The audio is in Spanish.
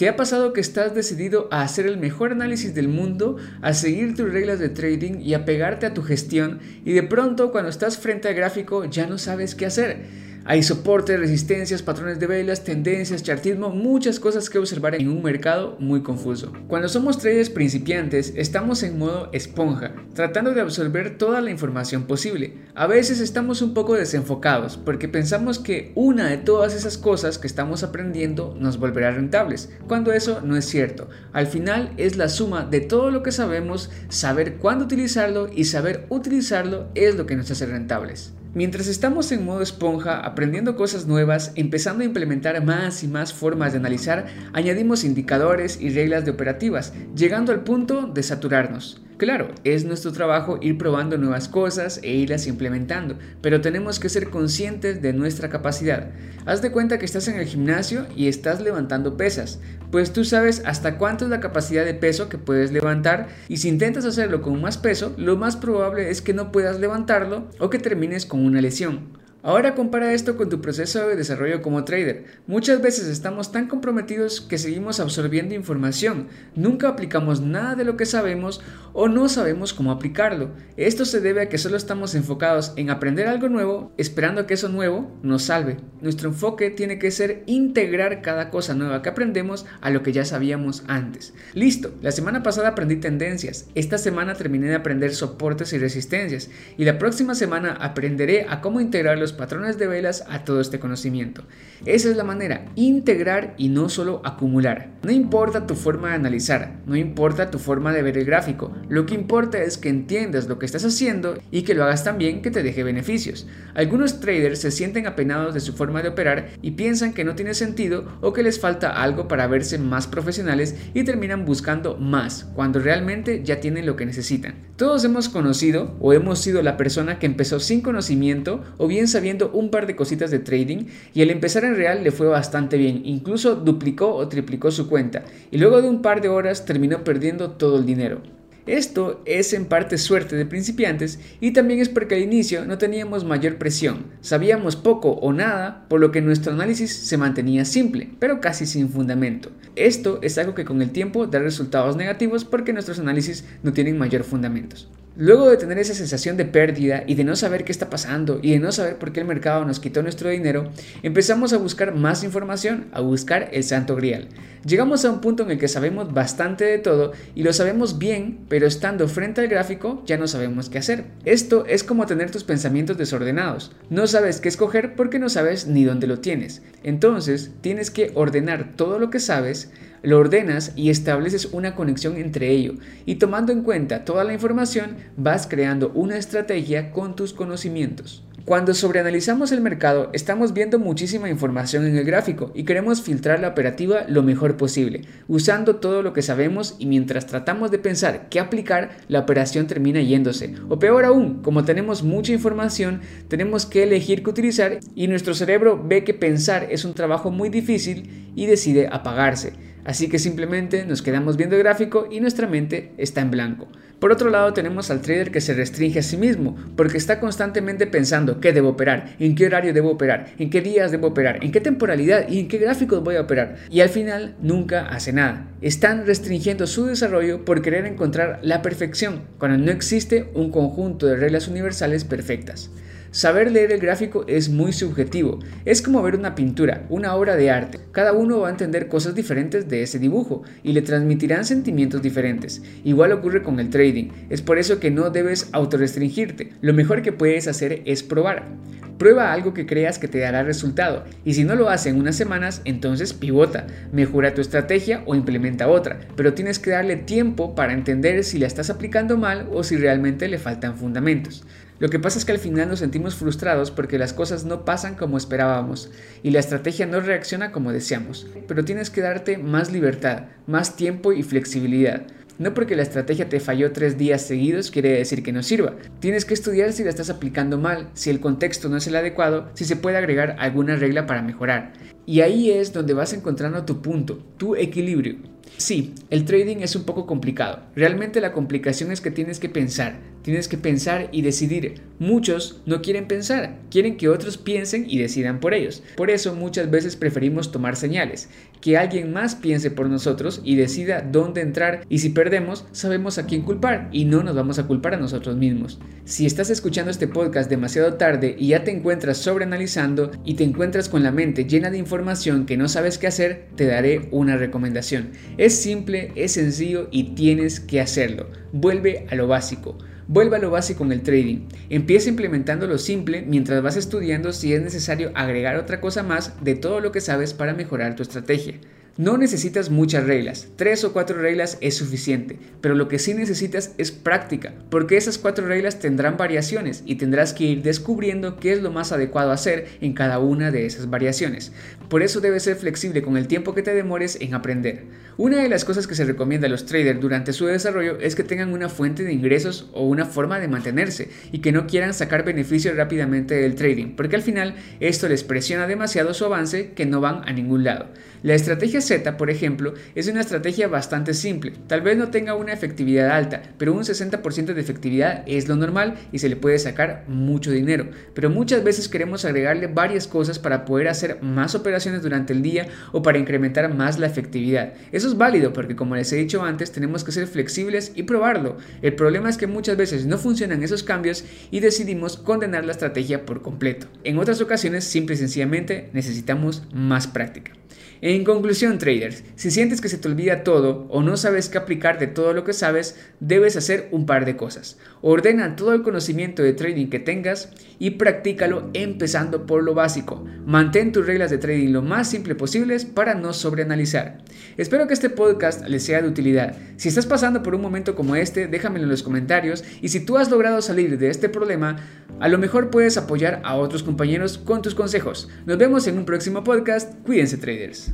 ¿Te ha pasado que estás decidido a hacer el mejor análisis del mundo, a seguir tus reglas de trading y a pegarte a tu gestión y de pronto cuando estás frente al gráfico ya no sabes qué hacer? Hay soporte, resistencias, patrones de velas, tendencias, chartismo, muchas cosas que observar en un mercado muy confuso. Cuando somos traders principiantes, estamos en modo esponja, tratando de absorber toda la información posible. A veces estamos un poco desenfocados porque pensamos que una de todas esas cosas que estamos aprendiendo nos volverá rentables, cuando eso no es cierto. Al final es la suma de todo lo que sabemos, saber cuándo utilizarlo y saber utilizarlo es lo que nos hace rentables. Mientras estamos en modo esponja, aprendiendo cosas nuevas, empezando a implementar más y más formas de analizar, añadimos indicadores y reglas de operativas, llegando al punto de saturarnos. Claro, es nuestro trabajo ir probando nuevas cosas e irlas implementando, pero tenemos que ser conscientes de nuestra capacidad. Haz de cuenta que estás en el gimnasio y estás levantando pesas, pues tú sabes hasta cuánto es la capacidad de peso que puedes levantar y si intentas hacerlo con más peso, lo más probable es que no puedas levantarlo o que termines con una lesión. Ahora compara esto con tu proceso de desarrollo como trader. Muchas veces estamos tan comprometidos que seguimos absorbiendo información, nunca aplicamos nada de lo que sabemos o no sabemos cómo aplicarlo. Esto se debe a que solo estamos enfocados en aprender algo nuevo, esperando que eso nuevo nos salve. Nuestro enfoque tiene que ser integrar cada cosa nueva que aprendemos a lo que ya sabíamos antes. Listo, la semana pasada aprendí tendencias, esta semana terminé de aprender soportes y resistencias y la próxima semana aprenderé a cómo integrar patrones de velas a todo este conocimiento. Esa es la manera, integrar y no solo acumular. No importa tu forma de analizar, no importa tu forma de ver el gráfico, lo que importa es que entiendas lo que estás haciendo y que lo hagas tan bien que te deje beneficios. Algunos traders se sienten apenados de su forma de operar y piensan que no tiene sentido o que les falta algo para verse más profesionales y terminan buscando más, cuando realmente ya tienen lo que necesitan. Todos hemos conocido o hemos sido la persona que empezó sin conocimiento o bien sabiendo un par de cositas de trading y al empezar en real le fue bastante bien, incluso duplicó o triplicó su cuenta y luego de un par de horas terminó perdiendo todo el dinero. Esto es en parte suerte de principiantes y también es porque al inicio no teníamos mayor presión, sabíamos poco o nada, por lo que nuestro análisis se mantenía simple, pero casi sin fundamento. Esto es algo que con el tiempo da resultados negativos porque nuestros análisis no tienen mayor fundamentos. Luego de tener esa sensación de pérdida y de no saber qué está pasando y de no saber por qué el mercado nos quitó nuestro dinero, empezamos a buscar más información, a buscar el santo grial. Llegamos a un punto en el que sabemos bastante de todo y lo sabemos bien, pero estando frente al gráfico ya no sabemos qué hacer. Esto es como tener tus pensamientos desordenados. No sabes qué escoger porque no sabes ni dónde lo tienes. Entonces tienes que ordenar todo lo que sabes, lo ordenas y estableces una conexión entre ello y tomando en cuenta toda la información vas creando una estrategia con tus conocimientos. Cuando sobreanalizamos el mercado, estamos viendo muchísima información en el gráfico y queremos filtrar la operativa lo mejor posible, usando todo lo que sabemos y mientras tratamos de pensar qué aplicar, la operación termina yéndose. O peor aún, como tenemos mucha información, tenemos que elegir qué utilizar y nuestro cerebro ve que pensar es un trabajo muy difícil y decide apagarse. Así que simplemente nos quedamos viendo el gráfico y nuestra mente está en blanco. Por otro lado tenemos al trader que se restringe a sí mismo porque está constantemente pensando qué debo operar, en qué horario debo operar, en qué días debo operar, en qué temporalidad y en qué gráficos voy a operar. Y al final nunca hace nada. Están restringiendo su desarrollo por querer encontrar la perfección cuando no existe un conjunto de reglas universales perfectas. Saber leer el gráfico es muy subjetivo, es como ver una pintura, una obra de arte. Cada uno va a entender cosas diferentes de ese dibujo y le transmitirán sentimientos diferentes. Igual ocurre con el trading, es por eso que no debes autorrestringirte. Lo mejor que puedes hacer es probar. Prueba algo que creas que te dará resultado y si no lo hace en unas semanas, entonces pivota, mejora tu estrategia o implementa otra, pero tienes que darle tiempo para entender si la estás aplicando mal o si realmente le faltan fundamentos. Lo que pasa es que al final nos sentimos frustrados porque las cosas no pasan como esperábamos y la estrategia no reacciona como deseamos. Pero tienes que darte más libertad, más tiempo y flexibilidad. No porque la estrategia te falló tres días seguidos quiere decir que no sirva. Tienes que estudiar si la estás aplicando mal, si el contexto no es el adecuado, si se puede agregar alguna regla para mejorar. Y ahí es donde vas encontrando tu punto, tu equilibrio. Sí, el trading es un poco complicado. Realmente la complicación es que tienes que pensar, tienes que pensar y decidir. Muchos no quieren pensar, quieren que otros piensen y decidan por ellos. Por eso muchas veces preferimos tomar señales, que alguien más piense por nosotros y decida dónde entrar y si perdemos sabemos a quién culpar y no nos vamos a culpar a nosotros mismos. Si estás escuchando este podcast demasiado tarde y ya te encuentras sobreanalizando y te encuentras con la mente llena de información que no sabes qué hacer, te daré una recomendación. Es simple, es sencillo y tienes que hacerlo. Vuelve a lo básico. Vuelve a lo básico en el trading. Empieza implementando lo simple mientras vas estudiando si es necesario agregar otra cosa más de todo lo que sabes para mejorar tu estrategia. No necesitas muchas reglas, tres o cuatro reglas es suficiente, pero lo que sí necesitas es práctica, porque esas cuatro reglas tendrán variaciones y tendrás que ir descubriendo qué es lo más adecuado hacer en cada una de esas variaciones. Por eso debes ser flexible con el tiempo que te demores en aprender. Una de las cosas que se recomienda a los traders durante su desarrollo es que tengan una fuente de ingresos o una forma de mantenerse y que no quieran sacar beneficio rápidamente del trading, porque al final esto les presiona demasiado su avance que no van a ningún lado. La estrategia Por ejemplo, es una estrategia bastante simple. Tal vez no tenga una efectividad alta, pero un 60% de efectividad es lo normal y se le puede sacar mucho dinero. Pero muchas veces queremos agregarle varias cosas para poder hacer más operaciones durante el día o para incrementar más la efectividad. Eso es válido porque como les he dicho antes, tenemos que ser flexibles y probarlo. El problema es que muchas veces no funcionan esos cambios y decidimos condenar la estrategia por completo. En otras ocasiones, simple y sencillamente necesitamos más práctica. En conclusión, traders, si sientes que se te olvida todo o no sabes qué aplicar de todo lo que sabes, debes hacer un par de cosas. Ordena todo el conocimiento de trading que tengas y practícalo empezando por lo básico. Mantén tus reglas de trading lo más simple posibles para no sobreanalizar. Espero que este podcast les sea de utilidad. Si estás pasando por un momento como este, déjamelo en los comentarios y si tú has logrado salir de este problema, a lo mejor puedes apoyar a otros compañeros con tus consejos. Nos vemos en un próximo podcast. Cuídense traders.